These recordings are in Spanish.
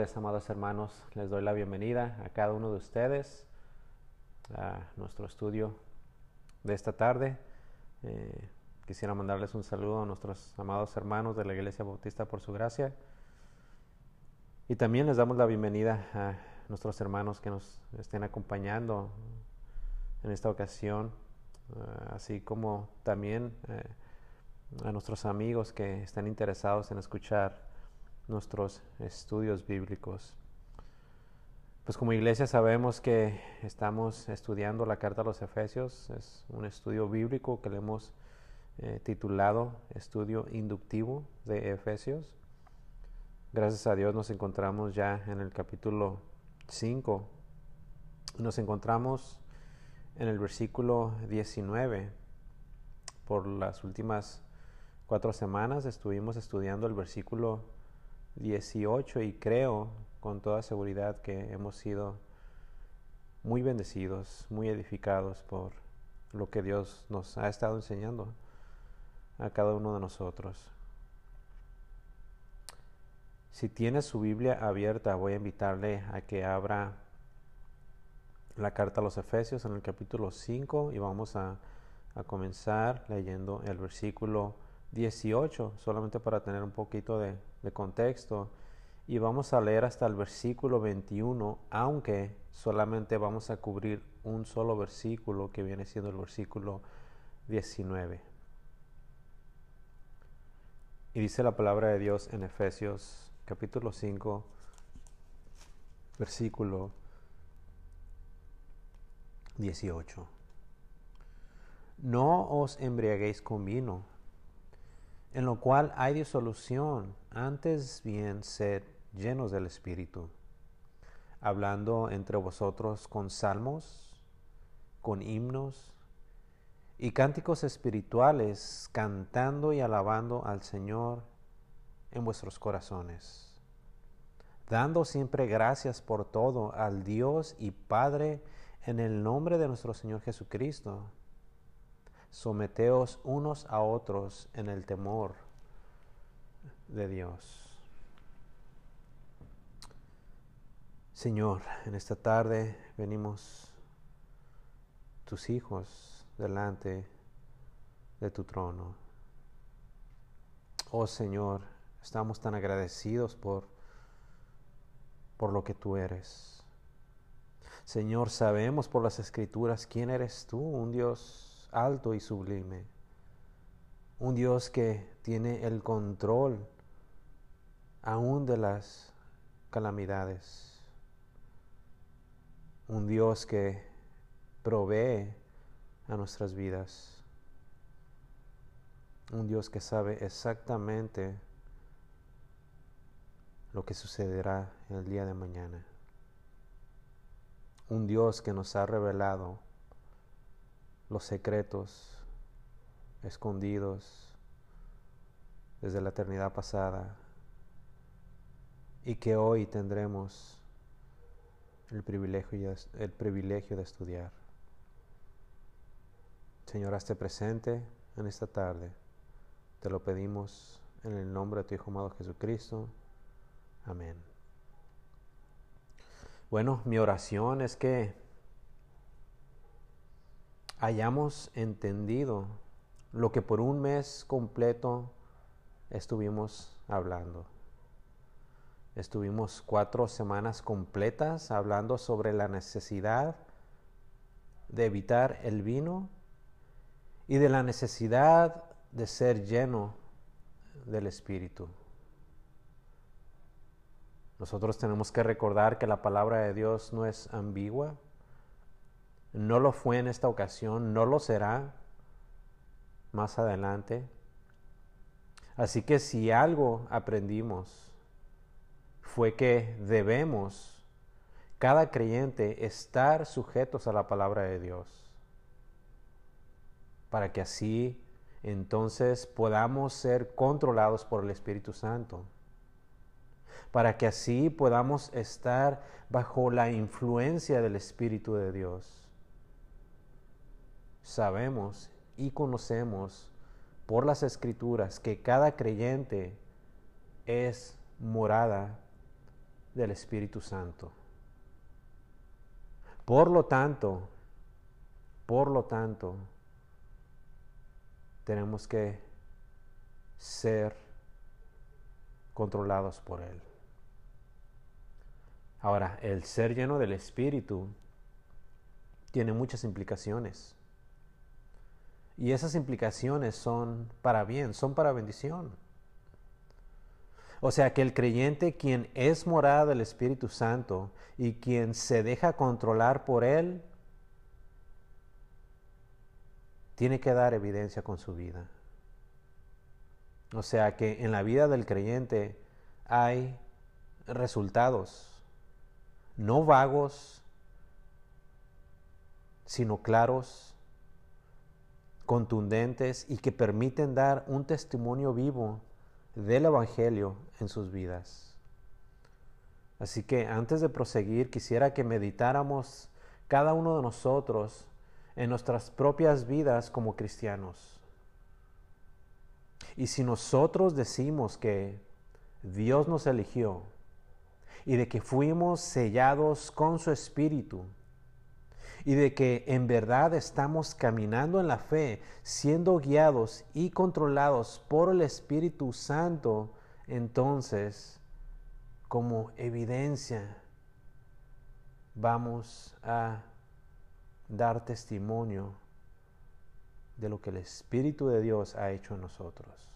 Amados hermanos. Les doy la bienvenida a cada uno de ustedes a nuestro estudio de esta tarde. Eh, quisiera mandarles un saludo a nuestros amados hermanos de la Iglesia Bautista por su gracia. Y también les damos la bienvenida a nuestros hermanos que nos estén acompañando en esta ocasión, eh, así como también eh, a nuestros amigos que están interesados en escuchar nuestros estudios bíblicos. Pues como iglesia sabemos que estamos estudiando la carta a los Efesios, es un estudio bíblico que le hemos eh, titulado Estudio Inductivo de Efesios. Gracias a Dios nos encontramos ya en el capítulo 5. Nos encontramos en el versículo 19. Por las últimas cuatro semanas estuvimos estudiando el versículo 18 y creo con toda seguridad que hemos sido muy bendecidos, muy edificados por lo que Dios nos ha estado enseñando a cada uno de nosotros. Si tiene su Biblia abierta, voy a invitarle a que abra la carta a los Efesios en el capítulo 5 y vamos a, a comenzar leyendo el versículo 18, solamente para tener un poquito de, contexto. Y vamos a leer hasta el versículo 21, aunque solamente vamos a cubrir un solo versículo que viene siendo el versículo 19. Y dice la palabra de Dios en Efesios capítulo 5, versículo 18. No os embriaguéis con vino en lo cual hay disolución, antes bien sed llenos del Espíritu, hablando entre vosotros con salmos, con himnos y cánticos espirituales, cantando y alabando al Señor en vuestros corazones, dando siempre gracias por todo al Dios y Padre en el nombre de nuestro Señor Jesucristo someteos unos a otros en el temor de Dios. Señor, en esta tarde venimos tus hijos delante de tu trono. Oh Señor, estamos tan agradecidos por, por lo que tú eres. Señor, sabemos por las escrituras quién eres tú, un Dios alto y sublime. Un Dios que tiene el control aún de las calamidades. Un Dios que provee a nuestras vidas. Un Dios que sabe exactamente lo que sucederá el día de mañana. Un Dios que nos ha revelado los secretos escondidos desde la eternidad pasada y que hoy tendremos el privilegio, el privilegio de estudiar. Señor, hazte presente en esta tarde. Te lo pedimos en el nombre de tu Hijo amado Jesucristo. Amén. Bueno, mi oración es que hayamos entendido lo que por un mes completo estuvimos hablando. Estuvimos cuatro semanas completas hablando sobre la necesidad de evitar el vino y de la necesidad de ser lleno del Espíritu. Nosotros tenemos que recordar que la palabra de Dios no es ambigua, no lo fue en esta ocasión, no lo será más adelante. Así que si algo aprendimos fue que debemos, cada creyente, estar sujetos a la palabra de Dios, para que así entonces podamos ser controlados por el Espíritu Santo, para que así podamos estar bajo la influencia del Espíritu de Dios sabemos y conocemos por las escrituras que cada creyente es morada del Espíritu Santo. Por lo tanto, por lo tanto, tenemos que ser controlados por Él. Ahora, el ser lleno del Espíritu tiene muchas implicaciones. Y esas implicaciones son para bien, son para bendición. O sea que el creyente quien es morada del Espíritu Santo y quien se deja controlar por Él, tiene que dar evidencia con su vida. O sea que en la vida del creyente hay resultados, no vagos, sino claros, contundentes y que permiten dar un testimonio vivo del Evangelio en sus vidas. Así que antes de proseguir, quisiera que meditáramos cada uno de nosotros en nuestras propias vidas como cristianos. Y si nosotros decimos que Dios nos eligió y de que fuimos sellados con su Espíritu, y de que en verdad estamos caminando en la fe, siendo guiados y controlados por el Espíritu Santo, entonces, como evidencia, vamos a dar testimonio de lo que el Espíritu de Dios ha hecho en nosotros.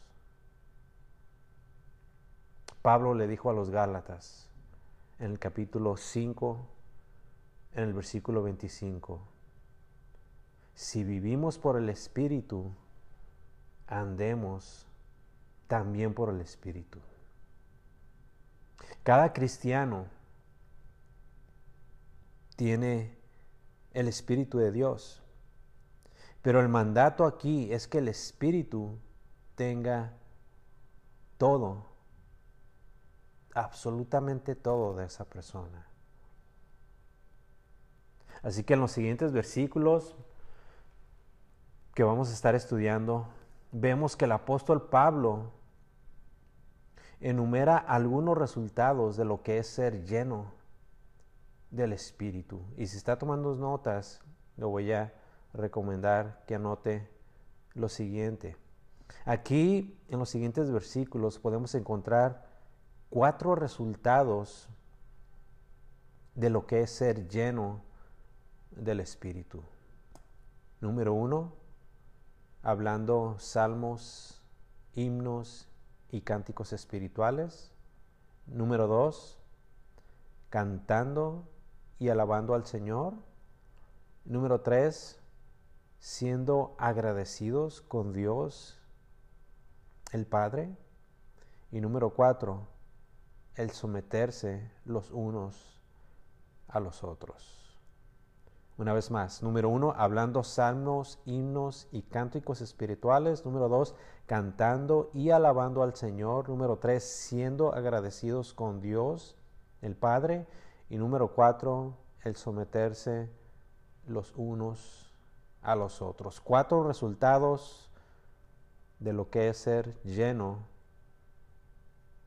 Pablo le dijo a los Gálatas en el capítulo 5, en el versículo 25. Si vivimos por el Espíritu, andemos también por el Espíritu. Cada cristiano tiene el Espíritu de Dios, pero el mandato aquí es que el Espíritu tenga todo, absolutamente todo de esa persona. Así que en los siguientes versículos que vamos a estar estudiando, vemos que el apóstol Pablo enumera algunos resultados de lo que es ser lleno del Espíritu. Y si está tomando notas, le voy a recomendar que anote lo siguiente. Aquí, en los siguientes versículos, podemos encontrar cuatro resultados de lo que es ser lleno del Espíritu. Número uno, hablando salmos, himnos y cánticos espirituales. Número dos, cantando y alabando al Señor. Número tres, siendo agradecidos con Dios el Padre. Y número cuatro, el someterse los unos a los otros. Una vez más, número uno, hablando salmos, himnos y cánticos espirituales. Número dos, cantando y alabando al Señor. Número tres, siendo agradecidos con Dios, el Padre. Y número cuatro, el someterse los unos a los otros. Cuatro resultados de lo que es ser lleno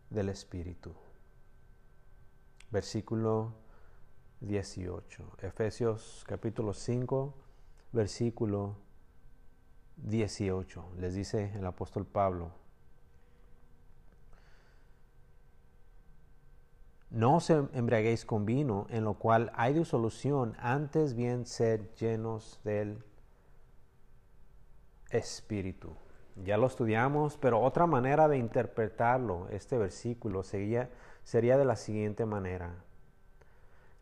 del Espíritu. Versículo 18. Efesios capítulo 5, versículo 18. Les dice el apóstol Pablo. No os embriaguéis con vino, en lo cual hay disolución, antes bien sed llenos del Espíritu. Ya lo estudiamos, pero otra manera de interpretarlo, este versículo, sería, sería de la siguiente manera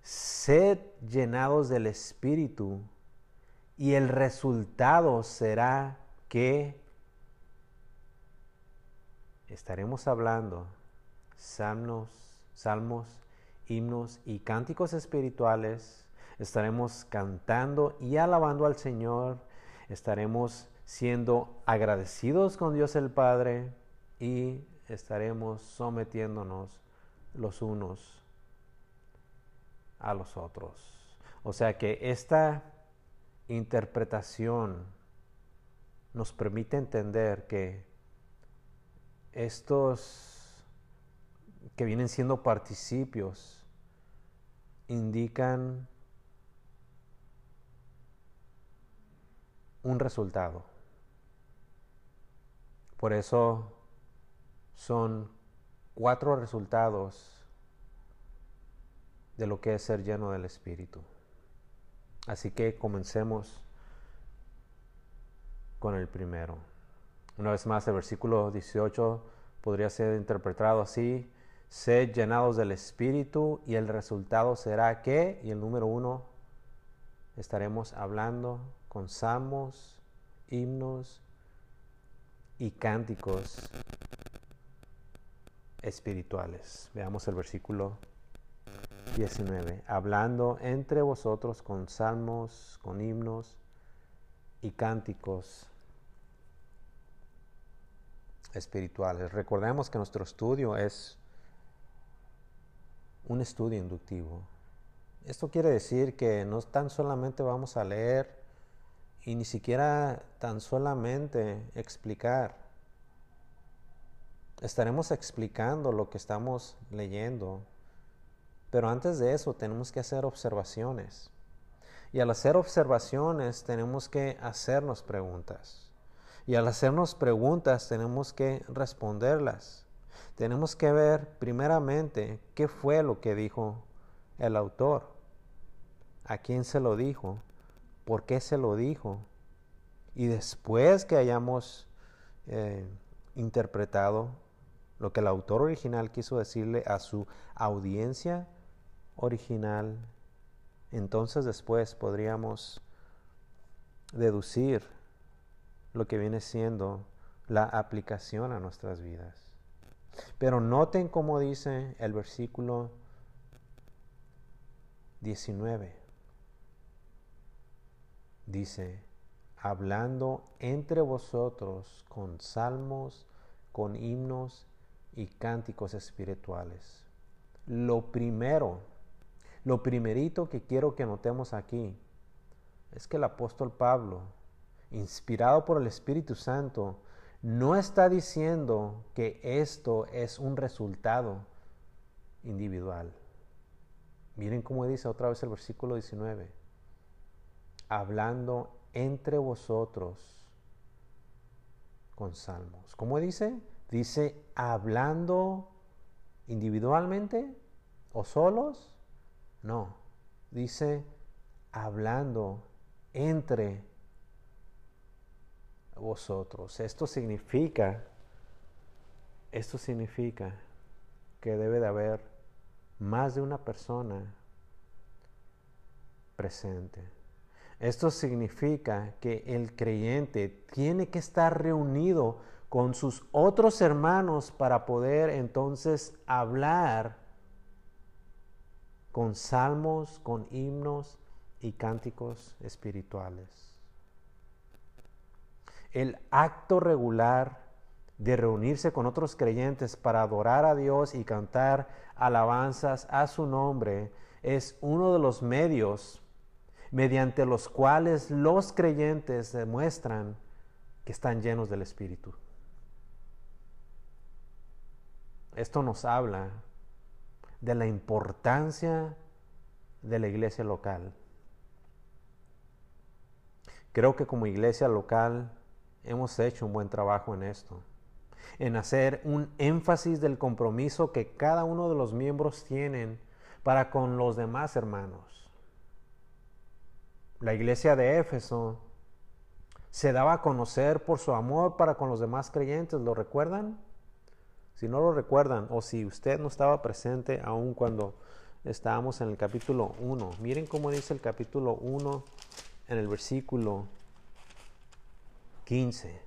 sed llenados del Espíritu y el resultado será que estaremos hablando salmos, salmos, himnos y cánticos espirituales, estaremos cantando y alabando al Señor, estaremos siendo agradecidos con Dios el Padre y estaremos sometiéndonos los unos a los otros. O sea que esta interpretación nos permite entender que estos que vienen siendo participios, indican un resultado. Por eso son cuatro resultados de lo que es ser lleno del Espíritu. Así que comencemos con el primero. Una vez más, el versículo 18 podría ser interpretado así, sed llenados del Espíritu y el resultado será que, y el número uno, estaremos hablando con salmos, himnos y cánticos espirituales. Veamos el versículo 19. Hablando entre vosotros con salmos, con himnos y cánticos espirituales. Recordemos que nuestro estudio es un estudio inductivo. Esto quiere decir que no tan solamente vamos a leer y ni siquiera tan solamente explicar. Estaremos explicando lo que estamos leyendo, pero antes de eso tenemos que hacer observaciones. Y al hacer observaciones tenemos que hacernos preguntas. Y al hacernos preguntas tenemos que responderlas. Tenemos que ver primeramente qué fue lo que dijo el autor, a quién se lo dijo, por qué se lo dijo. Y después que hayamos eh, interpretado lo que el autor original quiso decirle a su audiencia original, entonces después podríamos deducir lo que viene siendo la aplicación a nuestras vidas. Pero noten cómo dice el versículo 19. Dice, hablando entre vosotros con salmos, con himnos y cánticos espirituales. Lo primero, lo primerito que quiero que notemos aquí es que el apóstol Pablo inspirado por el Espíritu Santo, no está diciendo que esto es un resultado individual. Miren cómo dice otra vez el versículo 19. Hablando entre vosotros con salmos. ¿Cómo dice? Dice hablando individualmente o solos. No, dice hablando entre vosotros. Esto significa, esto significa que debe de haber más de una persona presente. Esto significa que el creyente tiene que estar reunido con sus otros hermanos para poder entonces hablar con salmos, con himnos y cánticos espirituales el acto regular de reunirse con otros creyentes para adorar a Dios y cantar alabanzas a su nombre es uno de los medios mediante los cuales los creyentes demuestran que están llenos del Espíritu. Esto nos habla de la importancia de la iglesia local. Creo que como iglesia local hemos hecho un buen trabajo en esto, en hacer un énfasis del compromiso que cada uno de los miembros tienen para con los demás hermanos. La iglesia de Éfeso se daba a conocer por su amor para con los demás creyentes, ¿lo recuerdan? Si no lo recuerdan, o si usted no estaba presente aún cuando estábamos en el capítulo 1, miren cómo dice el capítulo 1 en el versículo 15.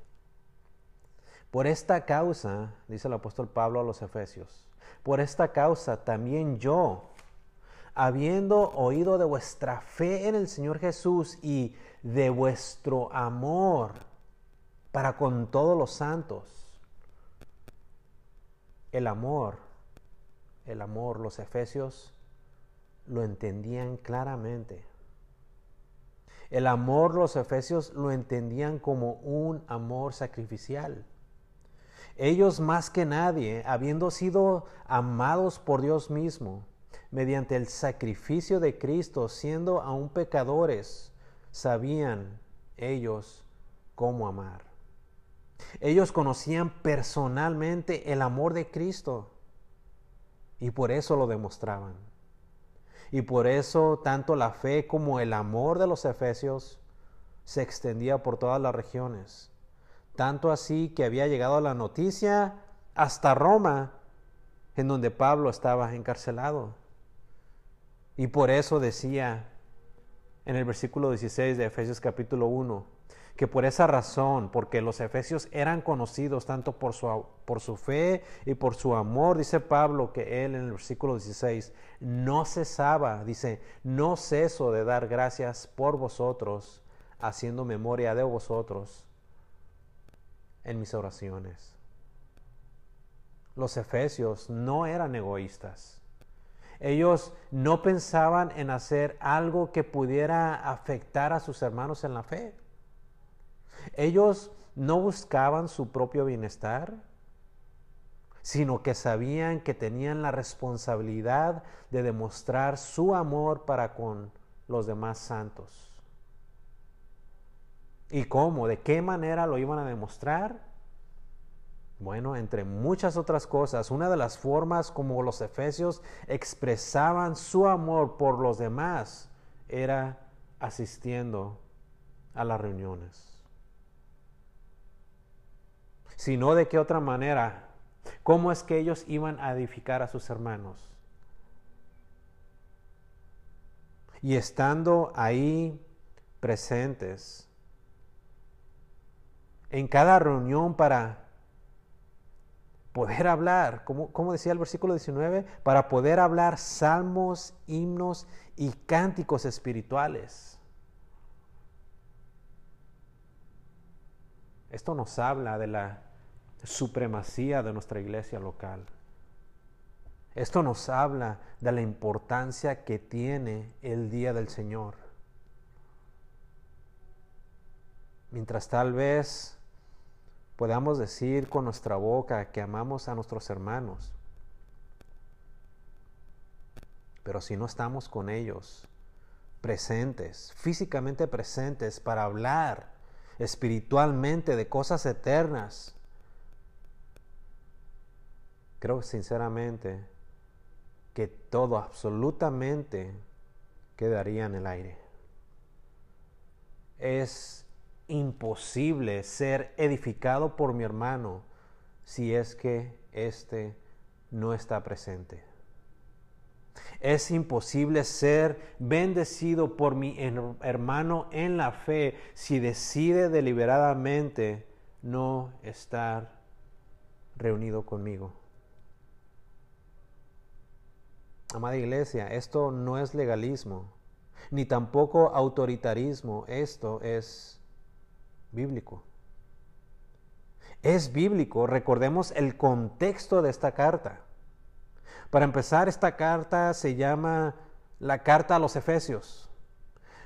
Por esta causa, dice el apóstol Pablo a los Efesios, por esta causa también yo, habiendo oído de vuestra fe en el Señor Jesús y de vuestro amor para con todos los santos, el amor, el amor, los Efesios lo entendían claramente. El amor los efesios lo entendían como un amor sacrificial. Ellos más que nadie, habiendo sido amados por Dios mismo, mediante el sacrificio de Cristo, siendo aún pecadores, sabían ellos cómo amar. Ellos conocían personalmente el amor de Cristo y por eso lo demostraban. Y por eso tanto la fe como el amor de los efesios se extendía por todas las regiones. Tanto así que había llegado la noticia hasta Roma, en donde Pablo estaba encarcelado. Y por eso decía en el versículo 16 de Efesios capítulo 1, que por esa razón, porque los efesios eran conocidos tanto por su, por su fe y por su amor, dice Pablo que él en el versículo 16 no cesaba, dice, no ceso de dar gracias por vosotros, haciendo memoria de vosotros en mis oraciones. Los efesios no eran egoístas. Ellos no pensaban en hacer algo que pudiera afectar a sus hermanos en la fe. Ellos no buscaban su propio bienestar, sino que sabían que tenían la responsabilidad de demostrar su amor para con los demás santos. ¿Y cómo? ¿De qué manera lo iban a demostrar? Bueno, entre muchas otras cosas, una de las formas como los efesios expresaban su amor por los demás era asistiendo a las reuniones sino de qué otra manera, cómo es que ellos iban a edificar a sus hermanos. Y estando ahí presentes, en cada reunión para poder hablar, como, decía el versículo 19, para poder hablar salmos, himnos y cánticos espirituales. Esto nos habla de la supremacía de nuestra iglesia local. Esto nos habla de la importancia que tiene el día del Señor. Mientras tal vez podamos decir con nuestra boca que amamos a nuestros hermanos, pero si no estamos con ellos presentes, físicamente presentes para hablar espiritualmente de cosas eternas, creo sinceramente que todo absolutamente quedaría en el aire. Es imposible ser edificado por mi hermano si es que éste no está presente. Es imposible ser bendecido por mi hermano en la fe si decide deliberadamente no estar reunido conmigo. Amada iglesia, esto no es legalismo, ni tampoco autoritarismo, esto es bíblico. Es bíblico, recordemos el contexto de esta carta. Para empezar, esta carta se llama la carta a los Efesios.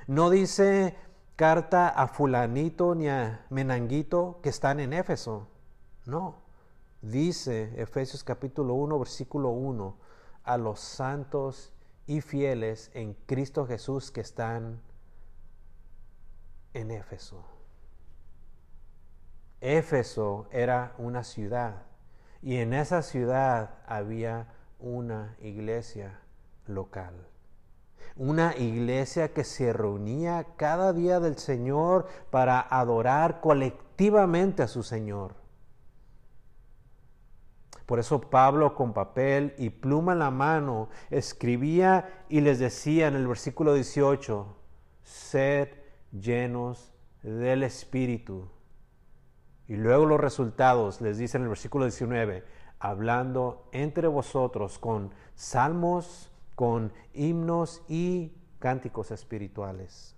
No dice carta a fulanito ni a menanguito que están en Éfeso. No. Dice Efesios capítulo 1, versículo 1 a los santos y fieles en Cristo Jesús que están en Éfeso. Éfeso era una ciudad y en esa ciudad había una iglesia local. Una iglesia que se reunía cada día del Señor para adorar colectivamente a su Señor. Por eso Pablo con papel y pluma en la mano escribía y les decía en el versículo 18, sed llenos del Espíritu. Y luego los resultados les dice en el versículo 19, hablando entre vosotros con salmos, con himnos y cánticos espirituales.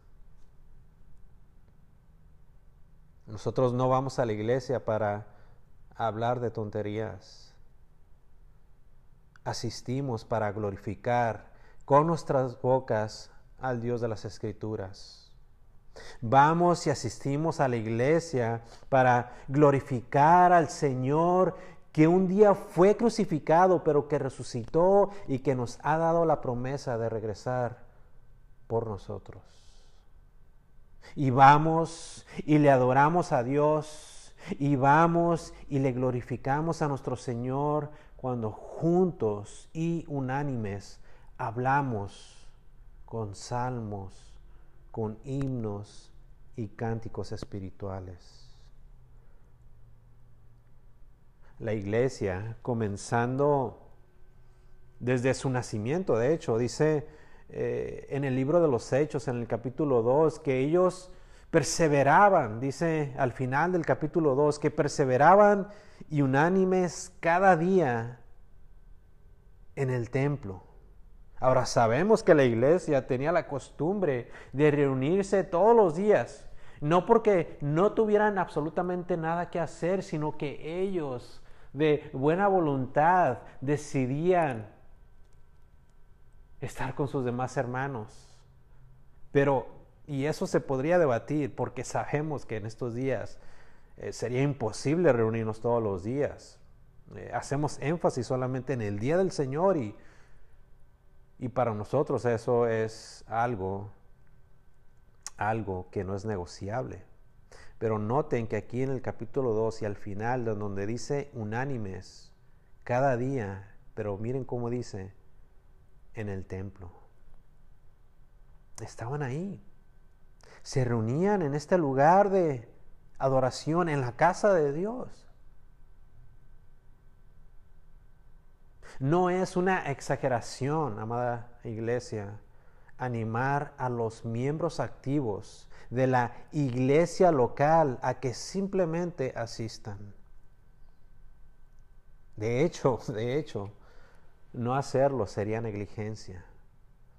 Nosotros no vamos a la iglesia para hablar de tonterías asistimos para glorificar con nuestras bocas al Dios de las Escrituras. Vamos y asistimos a la iglesia para glorificar al Señor que un día fue crucificado, pero que resucitó y que nos ha dado la promesa de regresar por nosotros. Y vamos y le adoramos a Dios y vamos y le glorificamos a nuestro Señor cuando juntos y unánimes hablamos con salmos, con himnos y cánticos espirituales. La iglesia, comenzando desde su nacimiento, de hecho, dice eh, en el libro de los Hechos, en el capítulo 2, que ellos perseveraban, dice al final del capítulo 2, que perseveraban y unánimes cada día en el templo. Ahora sabemos que la iglesia tenía la costumbre de reunirse todos los días, no porque no tuvieran absolutamente nada que hacer, sino que ellos de buena voluntad decidían estar con sus demás hermanos. Pero, y eso se podría debatir porque sabemos que en estos días eh, sería imposible reunirnos todos los días. Eh, hacemos énfasis solamente en el día del Señor y, y para nosotros eso es algo, algo que no es negociable. Pero noten que aquí en el capítulo 2 y al final, donde dice unánimes, cada día, pero miren cómo dice, en el templo. Estaban ahí. Se reunían en este lugar de adoración, en la casa de Dios. No es una exageración, amada iglesia, animar a los miembros activos de la iglesia local a que simplemente asistan. De hecho, de hecho, no hacerlo sería negligencia.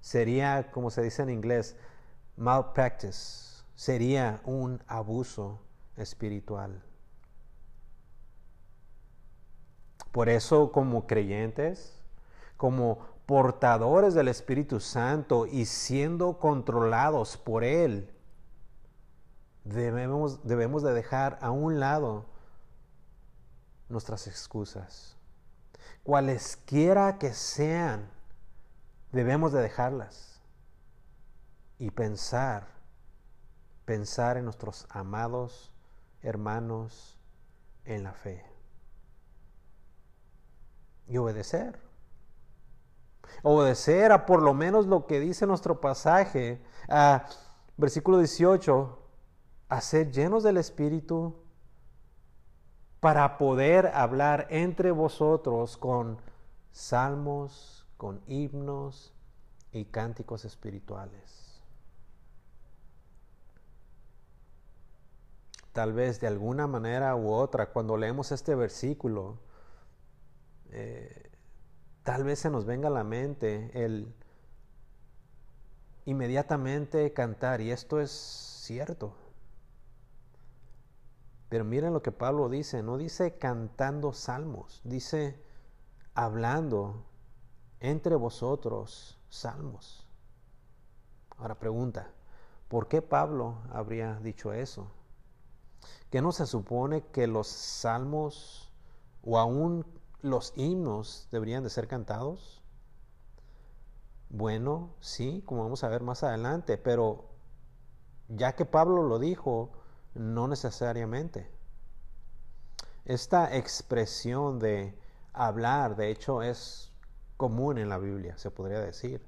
Sería, como se dice en inglés, malpractice. Sería un abuso espiritual. Por eso, como creyentes, como portadores del Espíritu Santo y siendo controlados por Él, debemos, debemos de dejar a un lado nuestras excusas cualesquiera que sean, debemos de dejarlas y pensar, pensar en nuestros amados hermanos en la fe y obedecer. Obedecer a por lo menos lo que dice nuestro pasaje, a versículo 18, a ser llenos del Espíritu para poder hablar entre vosotros con salmos, con himnos y cánticos espirituales. Tal vez de alguna manera u otra, cuando leemos este versículo, eh, tal vez se nos venga a la mente el inmediatamente cantar, y esto es cierto. Pero miren lo que Pablo dice, no dice cantando salmos, dice hablando entre vosotros salmos. Ahora pregunta, ¿por qué Pablo habría dicho eso? ¿Que no se supone que los salmos o aún los himnos deberían de ser cantados? Bueno, sí, como vamos a ver más adelante, pero ya que Pablo lo dijo, no necesariamente. Esta expresión de hablar, de hecho, es común en la Biblia, se podría decir.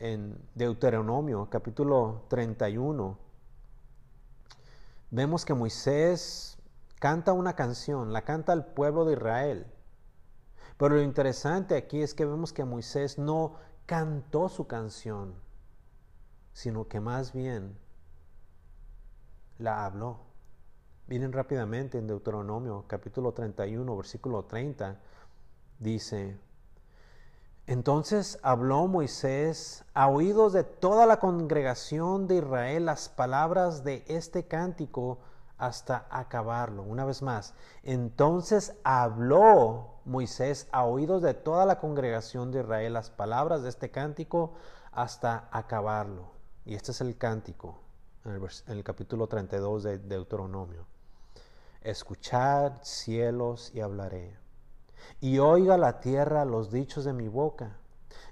En Deuteronomio capítulo 31, vemos que Moisés canta una canción, la canta al pueblo de Israel. Pero lo interesante aquí es que vemos que Moisés no cantó su canción, sino que más bien la habló. Miren rápidamente en Deuteronomio capítulo 31, versículo 30, dice, entonces habló Moisés a oídos de toda la congregación de Israel las palabras de este cántico hasta acabarlo. Una vez más, entonces habló Moisés a oídos de toda la congregación de Israel las palabras de este cántico hasta acabarlo. Y este es el cántico. en el, capítulo 32 de Deuteronomio. Escuchad cielos y hablaré, y oiga la tierra los dichos de mi boca.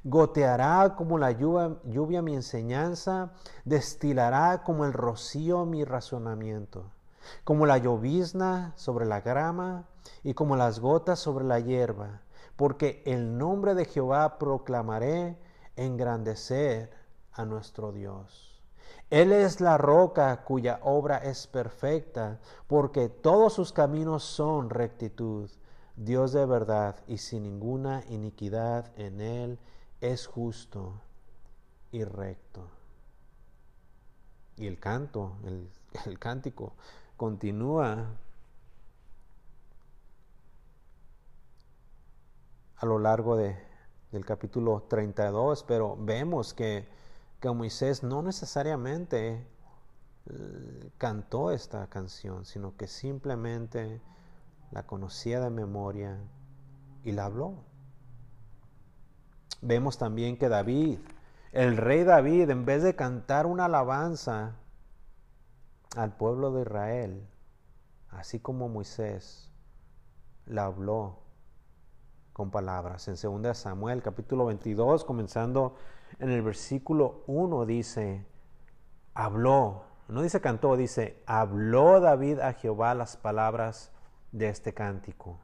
Goteará como la lluvia, mi enseñanza, destilará como el rocío mi razonamiento, como la llovizna sobre la grama y como las gotas sobre la hierba, porque el nombre de Jehová proclamaré, engrandecer a nuestro Dios. Él es la roca cuya obra es perfecta, porque todos sus caminos son rectitud. Dios de verdad y sin ninguna iniquidad en Él es justo y recto. Y el canto, el, cántico, continúa a lo largo de, del capítulo 32, pero vemos que que Moisés no necesariamente eh, cantó esta canción, sino que simplemente la conocía de memoria y la habló. Vemos también que David, el rey David, en vez de cantar una alabanza al pueblo de Israel, así como Moisés, la habló con palabras. En 2 Samuel capítulo 22, comenzando en el versículo 1 dice, habló, no dice cantó, dice, habló David a Jehová las palabras de este cántico.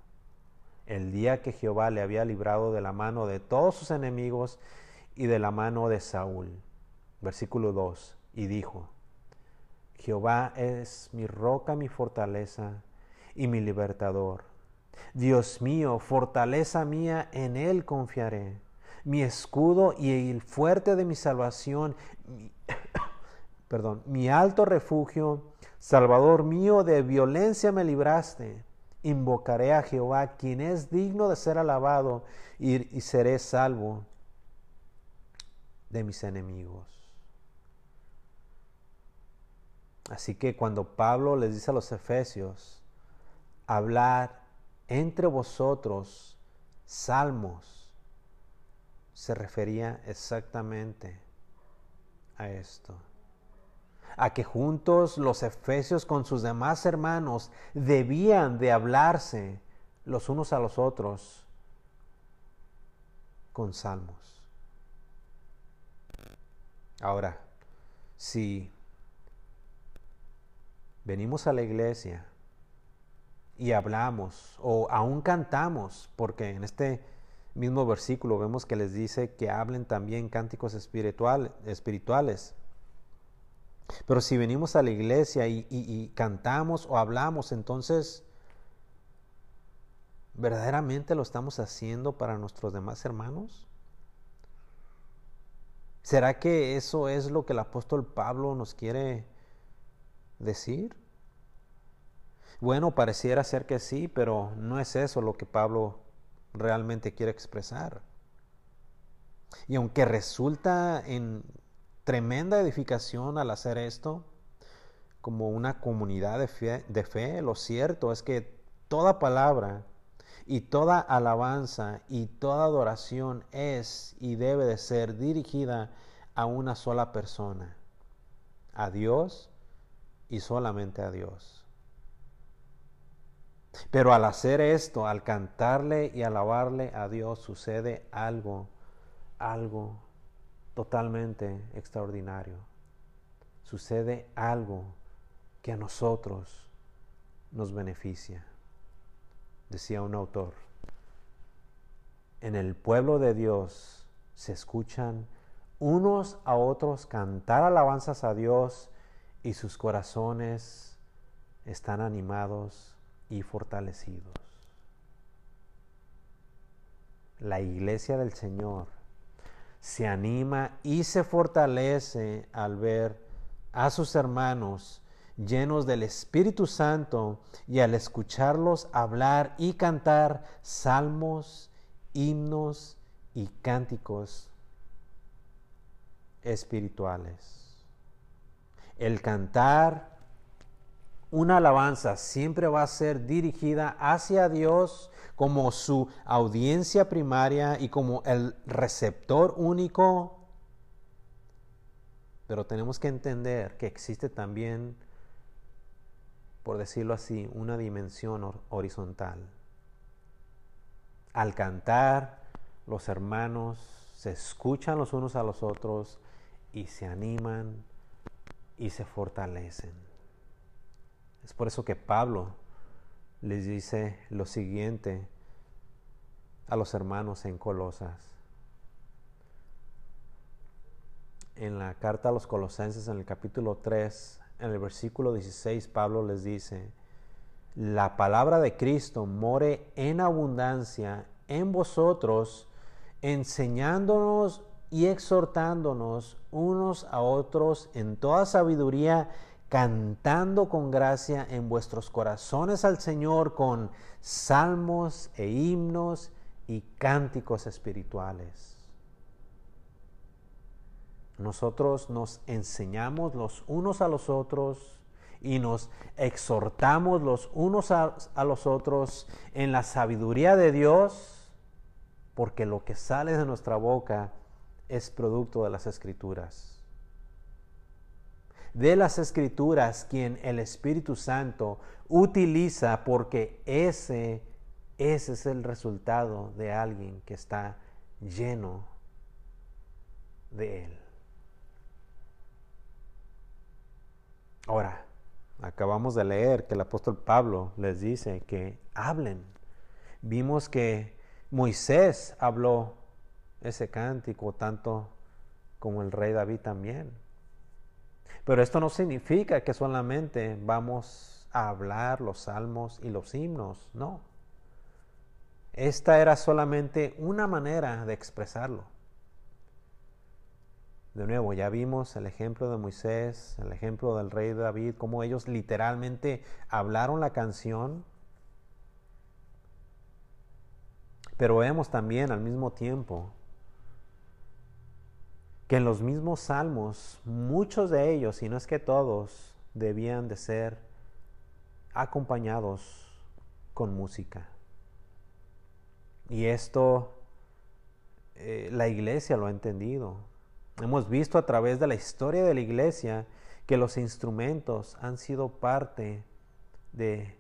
El día que Jehová le había librado de la mano de todos sus enemigos y de la mano de Saúl. Versículo 2. Y dijo, Jehová es mi roca, mi fortaleza y mi libertador. Dios mío, fortaleza mía, en Él confiaré mi escudo y el fuerte de mi salvación, mi, perdón, mi alto refugio, Salvador mío, de violencia me libraste. Invocaré a Jehová, quien es digno de ser alabado, y, seré salvo de mis enemigos. Así que cuando Pablo les dice a los efesios, hablar entre vosotros salmos, se refería exactamente a esto. A que juntos los efesios con sus demás hermanos debían de hablarse los unos a los otros con salmos. Ahora, si venimos a la iglesia y hablamos o aún cantamos, porque en este mismo versículo vemos que les dice que hablen también cánticos espirituales. Pero si venimos a la iglesia y, cantamos o hablamos, entonces, ¿verdaderamente lo estamos haciendo para nuestros demás hermanos? ¿Será que eso es lo que el apóstol Pablo nos quiere decir? Bueno, pareciera ser que sí, pero no es eso lo que Pablo realmente quiere expresar. Y aunque resulta en tremenda edificación al hacer esto, como una comunidad de fe, lo cierto es que toda palabra y toda alabanza y toda adoración es y debe de ser dirigida a una sola persona, a Dios y solamente a Dios. Pero al hacer esto, al cantarle y alabarle a Dios, sucede algo, algo totalmente extraordinario. Sucede algo que a nosotros nos beneficia. Decía un autor, en el pueblo de Dios se escuchan unos a otros cantar alabanzas a Dios y sus corazones están animados y fortalecidos. La iglesia del Señor se anima y se fortalece al ver a sus hermanos llenos del Espíritu Santo y al escucharlos hablar y cantar salmos, himnos y cánticos espirituales. El cantar una alabanza siempre va a ser dirigida hacia Dios como su audiencia primaria y como el receptor único. Pero tenemos que entender que existe también, por decirlo así, una dimensión horizontal. Al cantar, los hermanos se escuchan los unos a los otros y se animan y se fortalecen. Es por eso que Pablo les dice lo siguiente a los hermanos en Colosas. En la carta a los colosenses en el capítulo 3, en el versículo 16, Pablo les dice, la palabra de Cristo more en abundancia en vosotros, enseñándonos y exhortándonos unos a otros en toda sabiduría, cantando con gracia en vuestros corazones al Señor con salmos e himnos y cánticos espirituales. Nosotros nos enseñamos los unos a los otros y nos exhortamos los unos a, los otros en la sabiduría de Dios, porque lo que sale de nuestra boca es producto de las escrituras. De las escrituras quien el Espíritu Santo utiliza porque ese, ese es el resultado de alguien que está lleno de Él. Ahora, acabamos de leer que el apóstol Pablo les dice que hablen. Vimos que Moisés habló ese cántico, tanto como el rey David también. Pero esto no significa que solamente vamos a hablar los salmos y los himnos, no. Esta era solamente una manera de expresarlo. De nuevo, ya vimos el ejemplo de Moisés, el ejemplo del rey David, cómo ellos literalmente hablaron la canción. Pero vemos también al mismo tiempo que en los mismos salmos, muchos de ellos, y no es que todos, debían de ser acompañados con música. Y esto eh, la iglesia lo ha entendido. Hemos visto a través de la historia de la iglesia que los instrumentos han sido parte de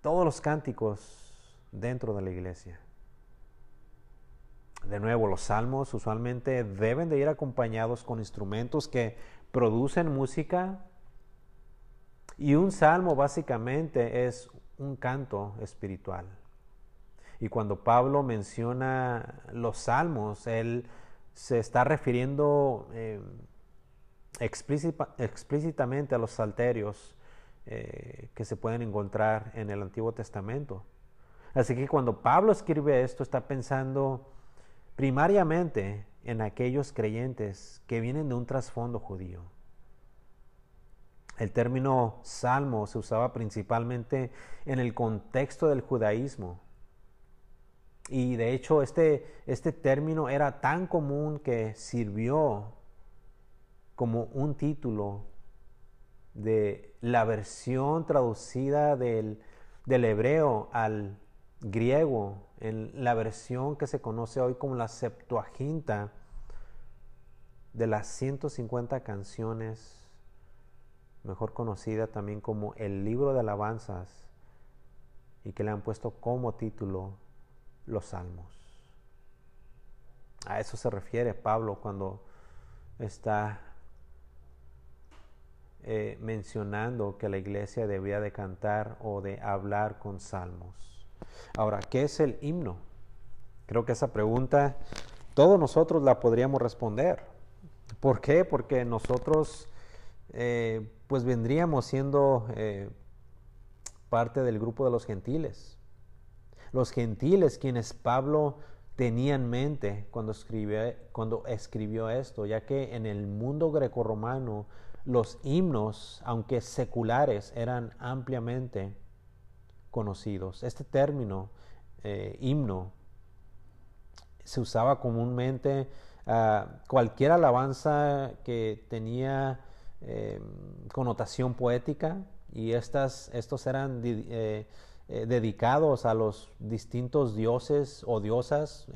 todos los cánticos dentro de la iglesia. De nuevo, los salmos usualmente deben de ir acompañados con instrumentos que producen música. Y un salmo básicamente es un canto espiritual. Y cuando Pablo menciona los salmos, él se está refiriendo eh, explícitamente a los salterios eh, que se pueden encontrar en el Antiguo Testamento. Así que cuando Pablo escribe esto, está pensando primariamente en aquellos creyentes que vienen de un trasfondo judío. El término salmo se usaba principalmente en el contexto del judaísmo. Y de hecho este, este término era tan común que sirvió como un título de la versión traducida del, del hebreo al griego en la versión que se conoce hoy como la Septuaginta, de las 150 canciones, mejor conocida también como el libro de alabanzas, y que le han puesto como título los salmos. A eso se refiere Pablo cuando está eh, mencionando que la iglesia debía de cantar o de hablar con salmos. Ahora, ¿qué es el himno? Creo que esa pregunta todos nosotros la podríamos responder. ¿Por qué? Porque nosotros eh, pues vendríamos siendo eh, parte del grupo de los gentiles. Los gentiles quienes Pablo tenía en mente cuando escribió, cuando escribió esto, ya que en el mundo grecorromano los himnos, aunque seculares, eran ampliamente conocidos. Este término, eh, himno, se usaba comúnmente a cualquier alabanza que tenía eh, connotación poética y estas, estos eran eh, dedicados a los distintos dioses o diosas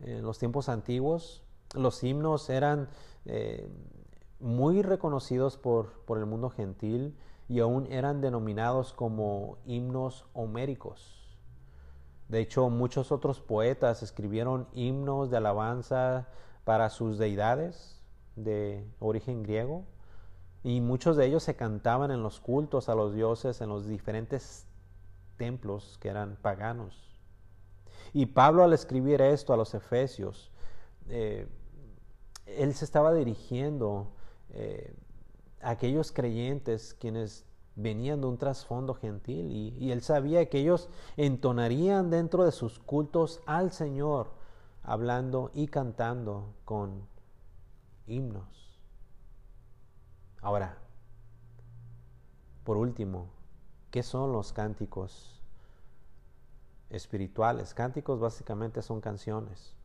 en los tiempos antiguos. los himnos eran muy reconocidos por, por el mundo gentil y aún eran denominados como himnos homéricos. De hecho, muchos otros poetas escribieron himnos de alabanza para sus deidades de origen griego y muchos de ellos se cantaban en los cultos a los dioses en los diferentes templos que eran paganos. Y Pablo al escribir esto a los efesios, eh, él se estaba dirigiendo eh, aquellos creyentes quienes venían de un trasfondo gentil y, él sabía que ellos entonarían dentro de sus cultos al Señor, hablando y cantando con himnos. Ahora, por último, ¿qué son los cánticos espirituales? Cánticos básicamente son canciones.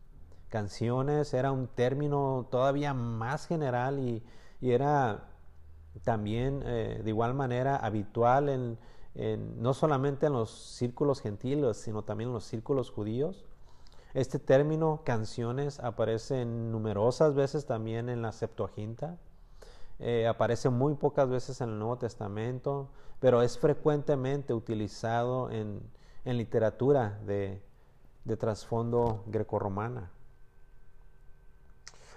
Canciones era un término todavía más general y, era también eh, de igual manera habitual en, no solamente en los círculos gentiles, sino también en los círculos judíos. Este término canciones aparece numerosas veces también en la Septuaginta, eh, aparece muy pocas veces en el Nuevo Testamento, pero es frecuentemente utilizado en, literatura de, de trasfondo grecorromana.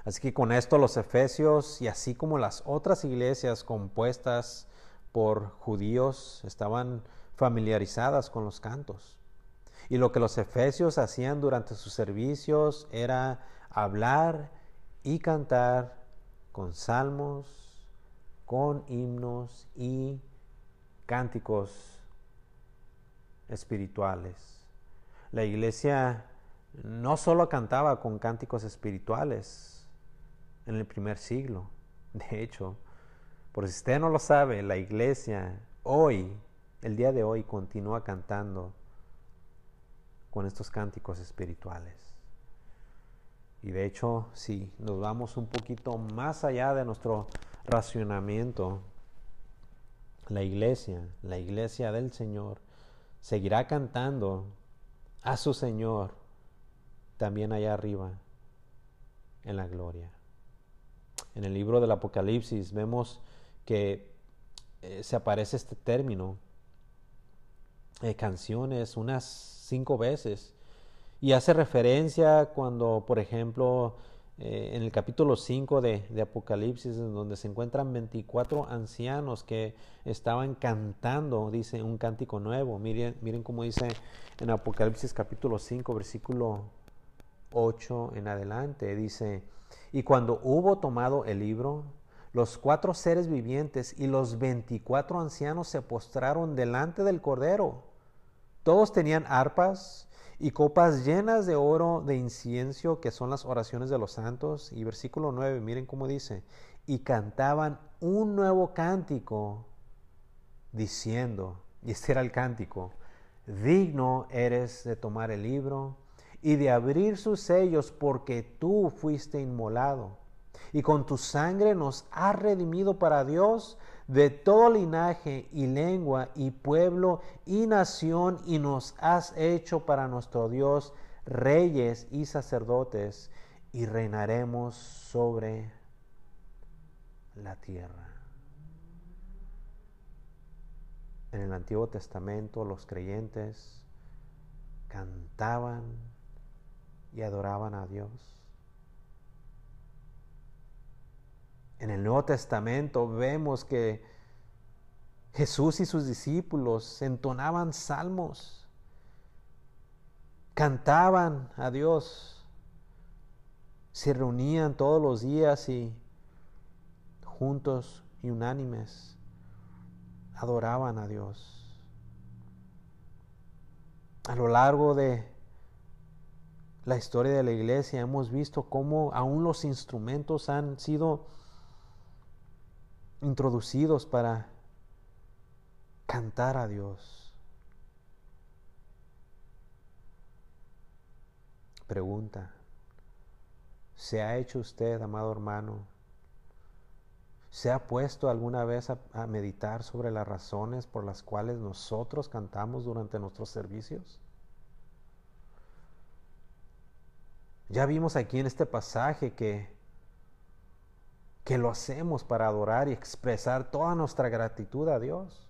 Así que con esto los efesios y así como las otras iglesias compuestas por judíos estaban familiarizadas con los cantos. Y lo que los efesios hacían durante sus servicios era hablar y cantar con salmos, con himnos y cánticos espirituales. La iglesia no solo cantaba con cánticos espirituales, en el primer siglo. De hecho, por si usted no lo sabe, la iglesia hoy, el día de hoy, continúa cantando con estos cánticos espirituales. Y de hecho, si nos vamos un poquito más allá de nuestro racionamiento, la iglesia, la iglesia del Señor, seguirá cantando a su Señor también allá arriba en la gloria en el libro del Apocalipsis vemos que eh, se aparece este término, eh, canciones, unas cinco veces. Y hace referencia cuando, por ejemplo, eh, en el capítulo 5 de, Apocalipsis, en donde se encuentran 24 ancianos que estaban cantando, dice, un cántico nuevo. Miren, miren cómo dice en Apocalipsis capítulo 5, versículo 8 en adelante, dice, y cuando hubo tomado el libro, los cuatro seres vivientes y los veinticuatro ancianos se postraron delante del Cordero. Todos tenían arpas y copas llenas de oro de incienso, que son las oraciones de los santos. Y versículo 9, miren cómo dice, y cantaban un nuevo cántico, diciendo, y este era el cántico, digno eres de tomar el libro y de abrir sus sellos porque tú fuiste inmolado. Y con tu sangre nos has redimido para Dios de todo linaje y lengua y pueblo y nación y nos has hecho para nuestro Dios reyes y sacerdotes y reinaremos sobre la tierra. En el Antiguo Testamento los creyentes cantaban y adoraban a Dios. En el Nuevo Testamento vemos que Jesús y sus discípulos entonaban salmos, cantaban a Dios, se reunían todos los días y juntos y unánimes adoraban a Dios. A lo largo de la historia de la iglesia hemos visto cómo aún los instrumentos han sido introducidos para cantar a Dios. Pregunta, ¿se ha hecho usted, amado hermano, ¿Se ha puesto alguna vez a, meditar sobre las razones por las cuales nosotros cantamos durante nuestros servicios? Ya vimos aquí en este pasaje que, que lo hacemos para adorar y expresar toda nuestra gratitud a Dios.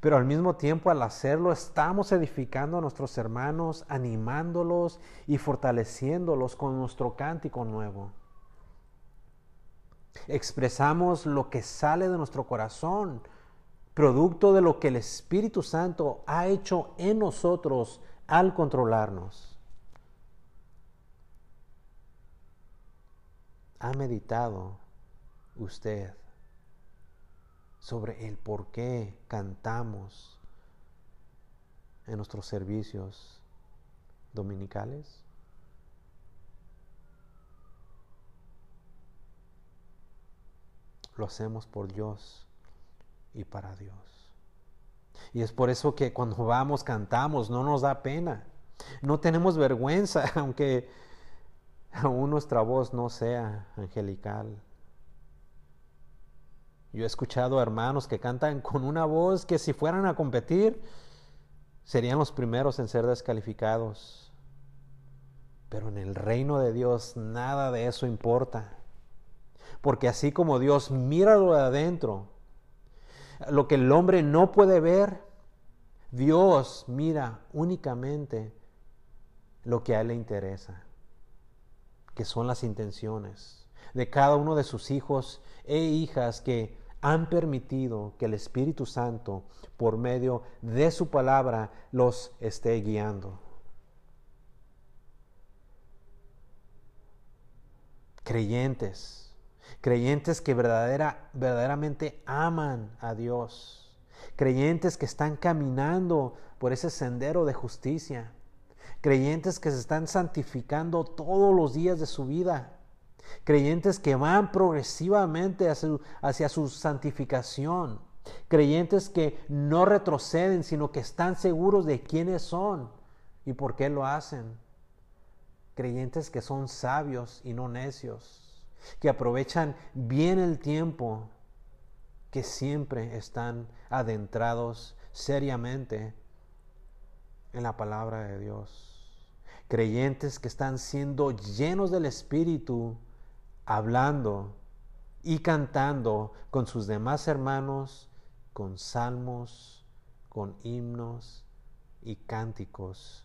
Pero al mismo tiempo al hacerlo estamos edificando a nuestros hermanos, animándolos y fortaleciéndolos con nuestro cántico nuevo. Expresamos lo que sale de nuestro corazón, producto de lo que el Espíritu Santo ha hecho en nosotros al controlarnos. ¿Ha meditado usted sobre el por qué cantamos en nuestros servicios dominicales? Lo hacemos por Dios y para Dios. Y es por eso que cuando vamos, cantamos, no nos da pena. No tenemos vergüenza, aunque aún nuestra voz no sea angelical. Yo he escuchado hermanos que cantan con una voz que si fueran a competir, serían los primeros en ser descalificados. Pero en el reino de Dios nada de eso importa. Porque así como Dios mira lo de adentro, lo que el hombre no puede ver, Dios mira únicamente lo que a él le interesa, que son las intenciones de cada uno de sus hijos e hijas que han permitido que el Espíritu Santo, por medio de su palabra, los esté guiando. Creyentes creyentes que verdadera, verdaderamente aman a Dios, creyentes que están caminando por ese sendero de justicia, creyentes que se están santificando todos los días de su vida, creyentes que van progresivamente hacia, su santificación, creyentes que no retroceden, sino que están seguros de quiénes son y por qué lo hacen, creyentes que son sabios y no necios que aprovechan bien el tiempo, que siempre están adentrados seriamente en la palabra de Dios. Creyentes que están siendo llenos del Espíritu, hablando y cantando con sus demás hermanos, con salmos, con himnos y cánticos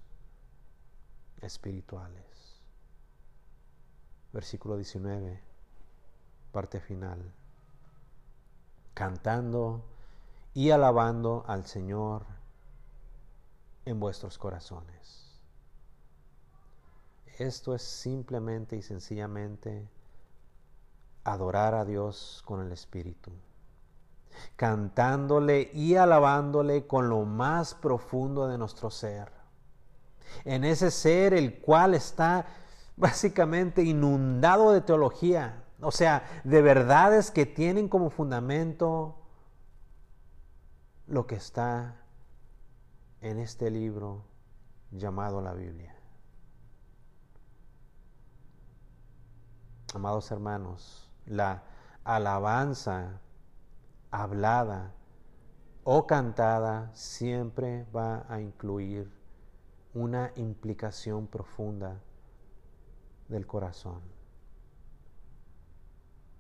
espirituales. Versículo 19 parte final, cantando y alabando al Señor en vuestros corazones. Esto es simplemente y sencillamente adorar a Dios con el Espíritu, cantándole y alabándole con lo más profundo de nuestro ser. En ese ser el cual está básicamente inundado de teología, o sea, de verdades que tienen como fundamento lo que está en este libro llamado la Biblia. Amados hermanos, la alabanza hablada o cantada siempre va a incluir una implicación profunda del corazón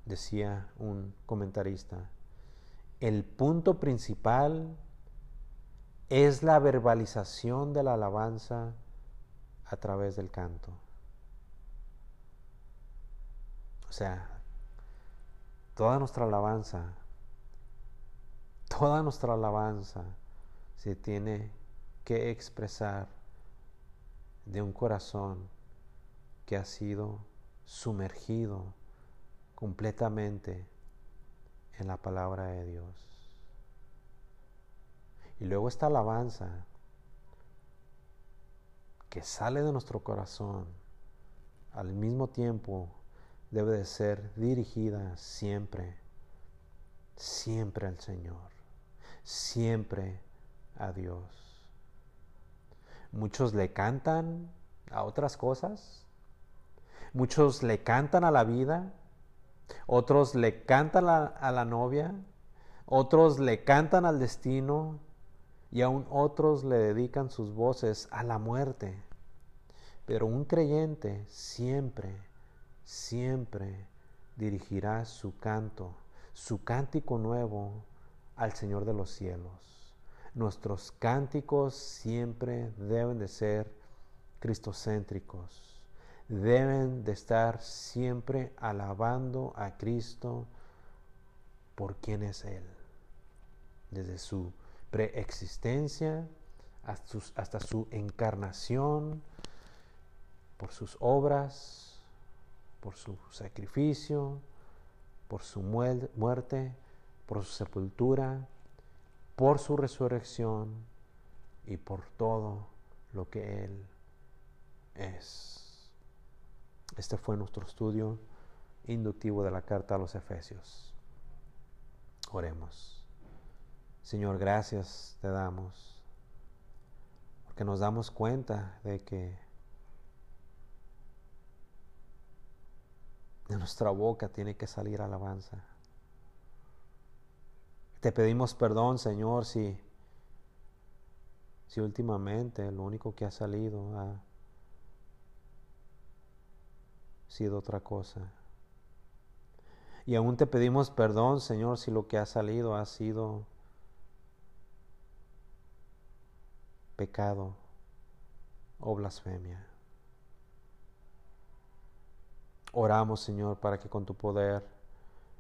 decía un comentarista, el punto principal es la verbalización de la alabanza a través del canto. O sea, toda nuestra alabanza, toda nuestra alabanza se tiene que expresar de un corazón que ha sido sumergido completamente en la palabra de Dios. Y luego esta alabanza que sale de nuestro corazón, al mismo tiempo debe de ser dirigida siempre, siempre al Señor, siempre a Dios. Muchos le cantan a otras cosas, muchos le cantan a la vida, otros le cantan a la novia, otros le cantan al destino y aún otros le dedican sus voces a la muerte. Pero un creyente siempre, siempre dirigirá su canto, su cántico nuevo al Señor de los cielos. Nuestros cánticos siempre deben de ser cristocéntricos. Deben de estar siempre alabando a Cristo por quien es Él. Desde su preexistencia hasta su encarnación, por sus obras, por su sacrificio, por su muerte, por su sepultura, por su resurrección y por todo lo que Él es. Este fue nuestro estudio inductivo de la carta a los Efesios. Oremos. Señor, gracias te damos, porque nos damos cuenta de que de nuestra boca tiene que salir alabanza. Te pedimos perdón, Señor, si, si últimamente lo único que ha salido ha sido otra cosa. Y aún te pedimos perdón, Señor, si lo que ha salido ha sido pecado o blasfemia. Oramos, Señor, para que con tu poder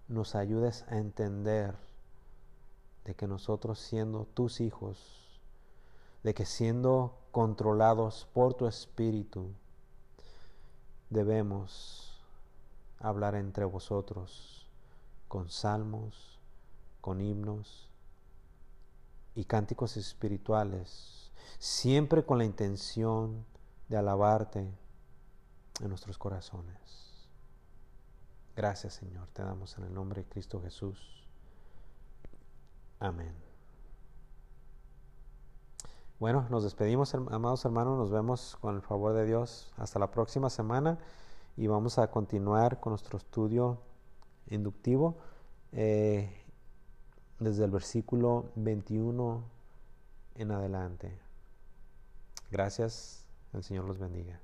nos ayudes a entender de que nosotros siendo tus hijos, de que siendo controlados por tu Espíritu, debemos hablar entre vosotros con salmos, con himnos y cánticos espirituales, siempre con la intención de alabarte en nuestros corazones. Gracias Señor, te damos en el nombre de Cristo Jesús. Amén. Bueno, nos despedimos, amados hermanos, nos vemos con el favor de Dios hasta la próxima semana y vamos a continuar con nuestro estudio inductivo eh, desde el versículo 21 en adelante. Gracias, el Señor los bendiga.